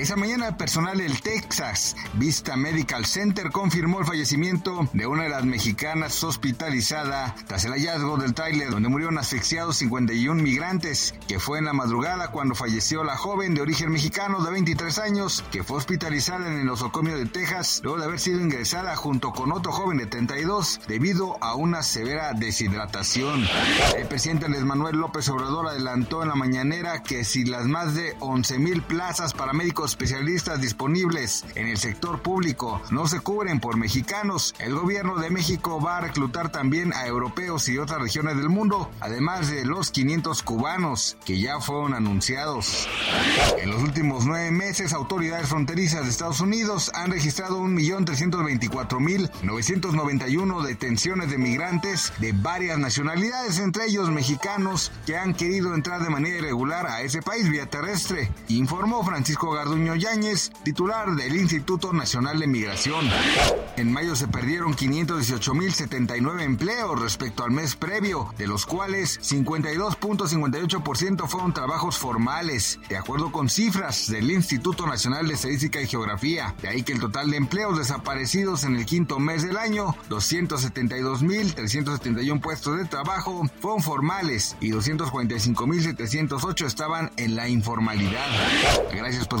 Esa mañana, personal del Texas Vista Medical Center confirmó el fallecimiento de una de las mexicanas hospitalizada tras el hallazgo del tráiler donde murieron asfixiados 51 migrantes, que fue en la madrugada cuando falleció la joven de origen mexicano de 23 años que fue hospitalizada en el osocomio de Texas luego de haber sido ingresada junto con otro joven de 32 debido a una severa deshidratación. El presidente Andrés Manuel López Obrador adelantó en la mañanera que si las más de 11 mil plazas para médicos especialistas disponibles en el sector público no se cubren por mexicanos, el gobierno de México va a reclutar también a europeos y otras regiones del mundo, además de los 500 cubanos que ya fueron anunciados. En los últimos nueve meses, autoridades fronterizas de Estados Unidos han registrado 1.324.991 detenciones de migrantes de varias nacionalidades, entre ellos mexicanos que han querido entrar de manera irregular a ese país vía terrestre, informó Francisco Garduño Yáñez, titular del Instituto Nacional de Migración. En mayo se perdieron 518.079 empleos respecto al mes previo, de los cuales 52.58% fueron trabajos formales, de acuerdo con cifras del Instituto Nacional de Estadística y Geografía. De ahí que el total de empleos desaparecidos en el quinto mes del año, 272.371 puestos de trabajo, fueron formales y 245.708 estaban en la informalidad. Gracias por